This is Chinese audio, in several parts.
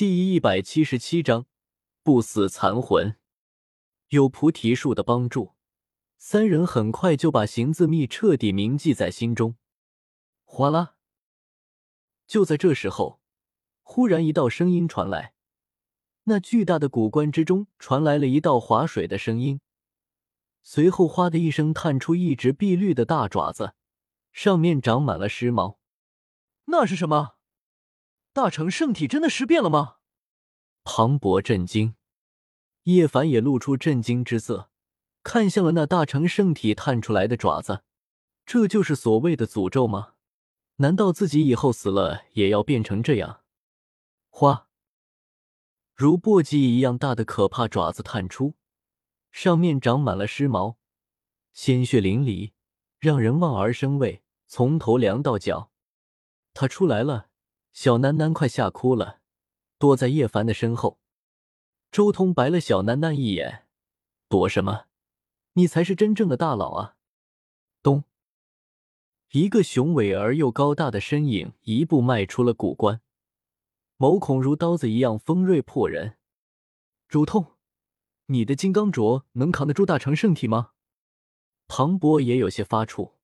第一百七十七章不死残魂。有菩提树的帮助，三人很快就把行字秘彻底铭记在心中。哗啦！就在这时候，忽然一道声音传来，那巨大的古棺之中传来了一道划水的声音，随后“哗”的一声，探出一只碧绿的大爪子，上面长满了尸毛。那是什么？大成圣体真的尸变了吗？庞博震惊，叶凡也露出震惊之色，看向了那大成圣体探出来的爪子。这就是所谓的诅咒吗？难道自己以后死了也要变成这样？花，如簸箕一样大的可怕爪子探出，上面长满了尸毛，鲜血淋漓，让人望而生畏，从头凉到脚。他出来了。小楠楠快吓哭了，躲在叶凡的身后。周通白了小楠楠一眼：“躲什么？你才是真正的大佬啊！”咚，一个雄伟而又高大的身影一步迈出了古关，眸孔如刀子一样锋锐破人。如痛，你的金刚镯能扛得住大成圣体吗？庞博也有些发怵，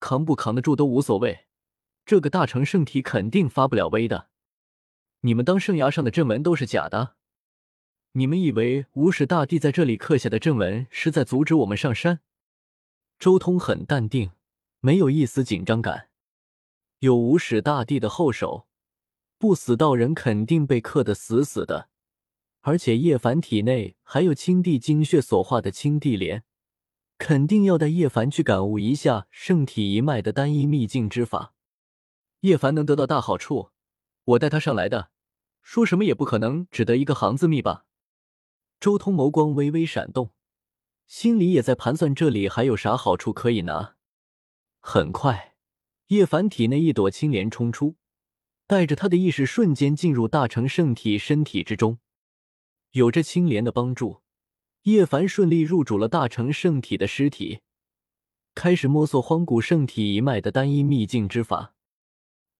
扛不扛得住都无所谓。这个大成圣体肯定发不了威的。你们当圣崖上的阵纹都是假的？你们以为无始大帝在这里刻下的阵纹是在阻止我们上山？周通很淡定，没有一丝紧张感。有无始大帝的后手，不死道人肯定被克得死死的。而且叶凡体内还有青帝精血所化的青帝莲，肯定要带叶凡去感悟一下圣体一脉的单一秘境之法。叶凡能得到大好处，我带他上来的，说什么也不可能只得一个行字密吧？周通眸光微微闪动，心里也在盘算这里还有啥好处可以拿。很快，叶凡体内一朵青莲冲出，带着他的意识瞬间进入大成圣体身体之中。有着青莲的帮助，叶凡顺利入主了大成圣体的尸体，开始摸索荒古圣体一脉的单一秘境之法。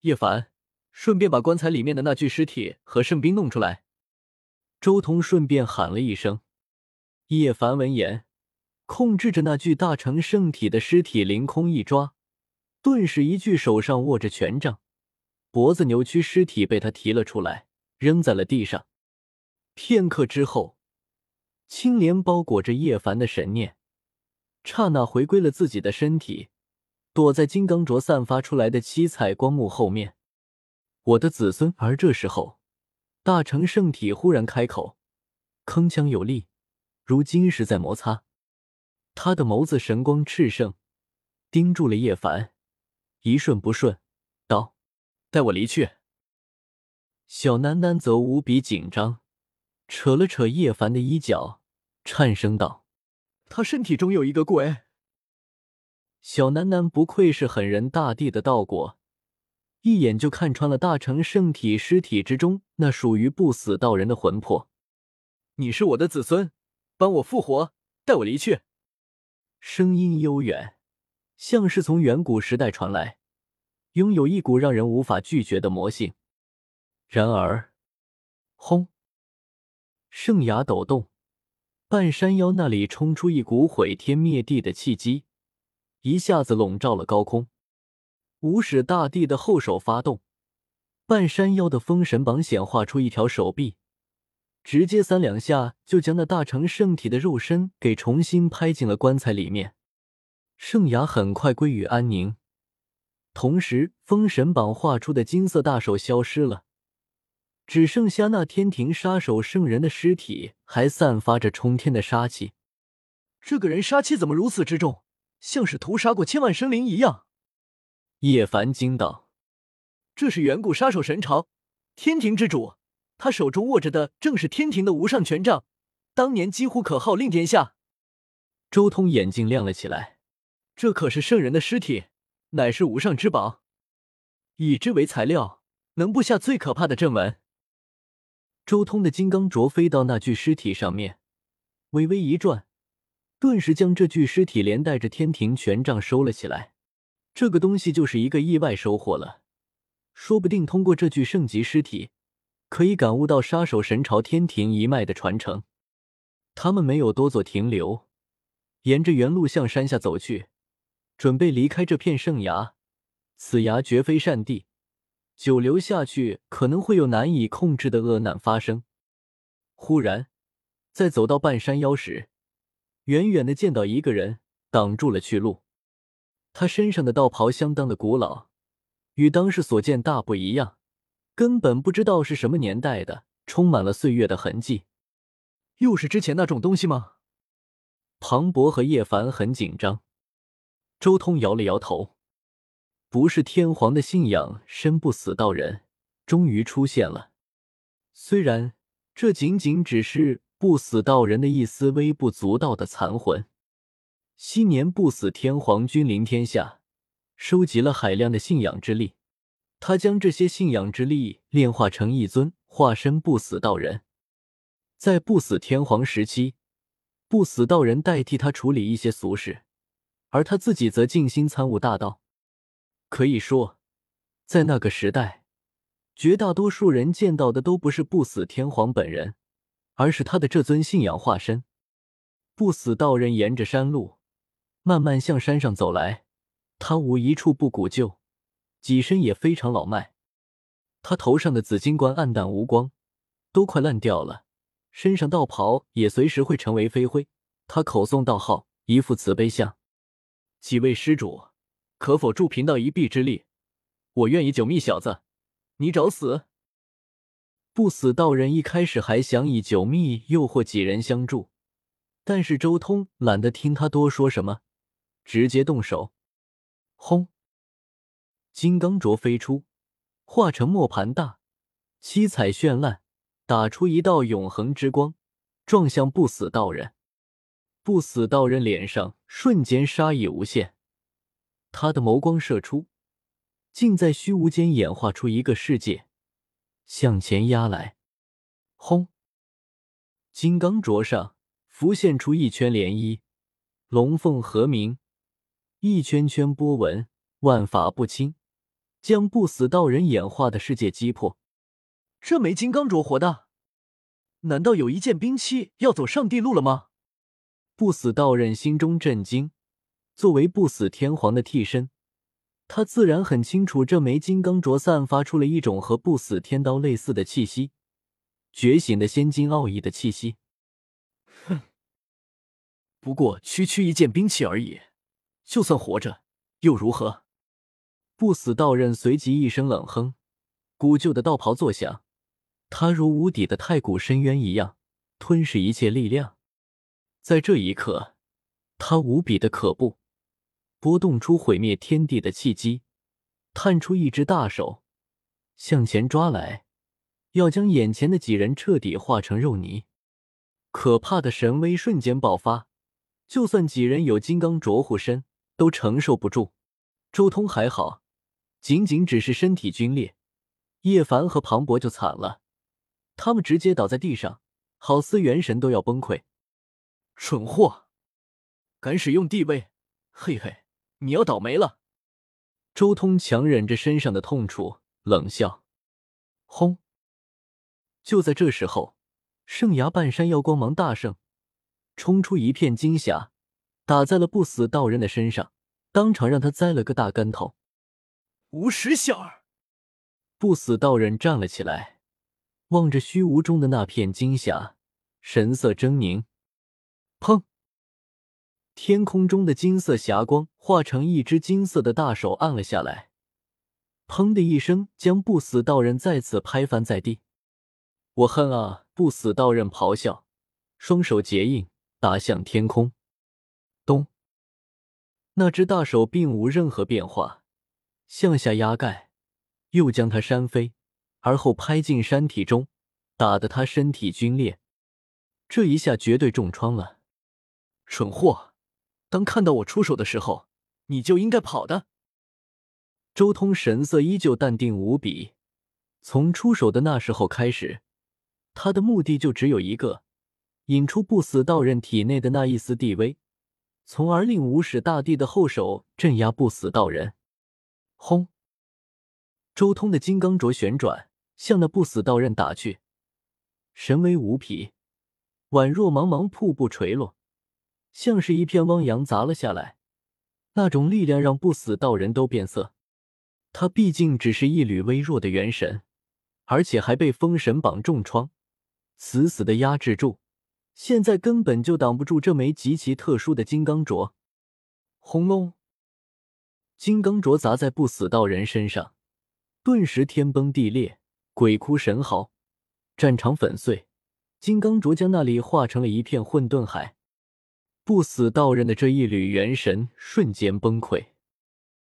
叶凡，顺便把棺材里面的那具尸体和圣兵弄出来。周通顺便喊了一声。叶凡闻言，控制着那具大成圣体的尸体凌空一抓，顿时一具手上握着权杖，脖子扭曲，尸体被他提了出来，扔在了地上。片刻之后，青莲包裹着叶凡的神念，刹那回归了自己的身体。躲在金刚镯散发出来的七彩光幕后面，我的子孙。而这时候，大成圣体忽然开口，铿锵有力，如金石在摩擦。他的眸子神光炽盛，盯住了叶凡，一瞬不瞬，道：“带我离去。”小楠楠则无比紧张，扯了扯叶凡的衣角，颤声道：“他身体中有一个鬼。”小楠楠不愧是狠人大帝的道果，一眼就看穿了大成圣体尸体之中那属于不死道人的魂魄。你是我的子孙，帮我复活，带我离去。声音悠远，像是从远古时代传来，拥有一股让人无法拒绝的魔性。然而，轰！圣崖抖动，半山腰那里冲出一股毁天灭地的气机。一下子笼罩了高空，无始大帝的后手发动，半山腰的封神榜显化出一条手臂，直接三两下就将那大成圣体的肉身给重新拍进了棺材里面。圣崖很快归于安宁，同时封神榜画出的金色大手消失了，只剩下那天庭杀手圣人的尸体还散发着冲天的杀气。这个人杀气怎么如此之重？像是屠杀过千万生灵一样，叶凡惊道：“这是远古杀手神朝天庭之主，他手中握着的正是天庭的无上权杖，当年几乎可号令天下。”周通眼睛亮了起来：“这可是圣人的尸体，乃是无上之宝，以之为材料，能布下最可怕的阵纹。”周通的金刚镯飞到那具尸体上面，微微一转。顿时将这具尸体连带着天庭权杖收了起来。这个东西就是一个意外收获了，说不定通过这具圣级尸体，可以感悟到杀手神朝天庭一脉的传承。他们没有多做停留，沿着原路向山下走去，准备离开这片圣崖。此崖绝非善地，久留下去可能会有难以控制的恶难发生。忽然，在走到半山腰时，远远的见到一个人挡住了去路。他身上的道袍相当的古老，与当时所见大不一样，根本不知道是什么年代的，充满了岁月的痕迹。又是之前那种东西吗？庞博和叶凡很紧张。周通摇了摇头。不是天皇的信仰身不死道人终于出现了，虽然这仅仅只是不死道人的一丝微不足道的残魂。昔年不死天皇君临天下，收集了海量的信仰之力，他将这些信仰之力炼化成一尊化身不死道人。在不死天皇时期，不死道人代替他处理一些俗事，而他自己则静心参悟大道。可以说，在那个时代，绝大多数人见到的都不是不死天皇本人，而是他的这尊信仰化身。不死道人沿着山路慢慢向山上走来，他无一处不古旧，己身也非常老迈。他头上的紫金冠暗淡无光，都快烂掉了，身上道袍也随时会成为飞灰。他口诵道号，一副慈悲相：“几位施主。”可否助贫道一臂之力？我愿意九密小子，你找死！不死道人一开始还想以九密诱惑几人相助，但是周通懒得听他多说什么，直接动手。轰！金刚镯飞出，化成磨盘大，七彩绚烂，打出一道永恒之光，撞向不死道人。不死道人脸上瞬间杀意无限。他的眸光射出，竟在虚无间演化出一个世界，向前压来。轰！金刚镯上浮现出一圈涟漪，龙凤和鸣，一圈圈波纹，万法不侵，将不死道人演化的世界击破。这枚金刚镯活的？难道有一件兵器要走上帝路了吗？不死道人心中震惊。作为不死天皇的替身，他自然很清楚这枚金刚镯散发出了一种和不死天刀类似的气息，觉醒的仙金奥义的气息。哼，不过区区一件兵器而已，就算活着又如何？不死道人随即一声冷哼，古旧的道袍作响，他如无底的太古深渊一样，吞噬一切力量。在这一刻，他无比的可怖。拨动出毁灭天地的契机，探出一只大手，向前抓来，要将眼前的几人彻底化成肉泥。可怕的神威瞬间爆发，就算几人有金刚镯护身，都承受不住。周通还好，仅仅只是身体皲裂；叶凡和庞博就惨了，他们直接倒在地上，好似元神都要崩溃。蠢货，敢使用地位，嘿嘿。你要倒霉了！周通强忍着身上的痛楚，冷笑：“轰！”就在这时候，圣崖半山腰光芒大盛，冲出一片金霞，打在了不死道人的身上，当场让他栽了个大跟头。无耻小儿！不死道人站了起来，望着虚无中的那片金霞，神色狰狞。砰！天空中的金色霞光化成一只金色的大手按了下来，砰的一声，将不死道人再次拍翻在地。我恨啊！不死道人咆哮，双手结印，打向天空。咚！那只大手并无任何变化，向下压盖，又将他扇飞，而后拍进山体中，打得他身体皲裂。这一下绝对重创了，蠢货！当看到我出手的时候，你就应该跑的。周通神色依旧淡定无比。从出手的那时候开始，他的目的就只有一个：引出不死道人体内的那一丝地威，从而令无始大帝的后手镇压不死道人。轰！周通的金刚镯旋转，向那不死道人打去，神威无匹，宛若茫茫瀑布垂落，像是一片汪洋砸了下来。那种力量让不死道人都变色。他毕竟只是一缕微弱的元神，而且还被封神榜重创，死死的压制住，现在根本就挡不住这枚极其特殊的金刚镯。轰隆！金刚镯砸在不死道人身上，顿时天崩地裂，鬼哭神嚎，战场粉碎。金刚镯将那里化成了一片混沌海，不死道人的这一缕元神瞬间崩溃。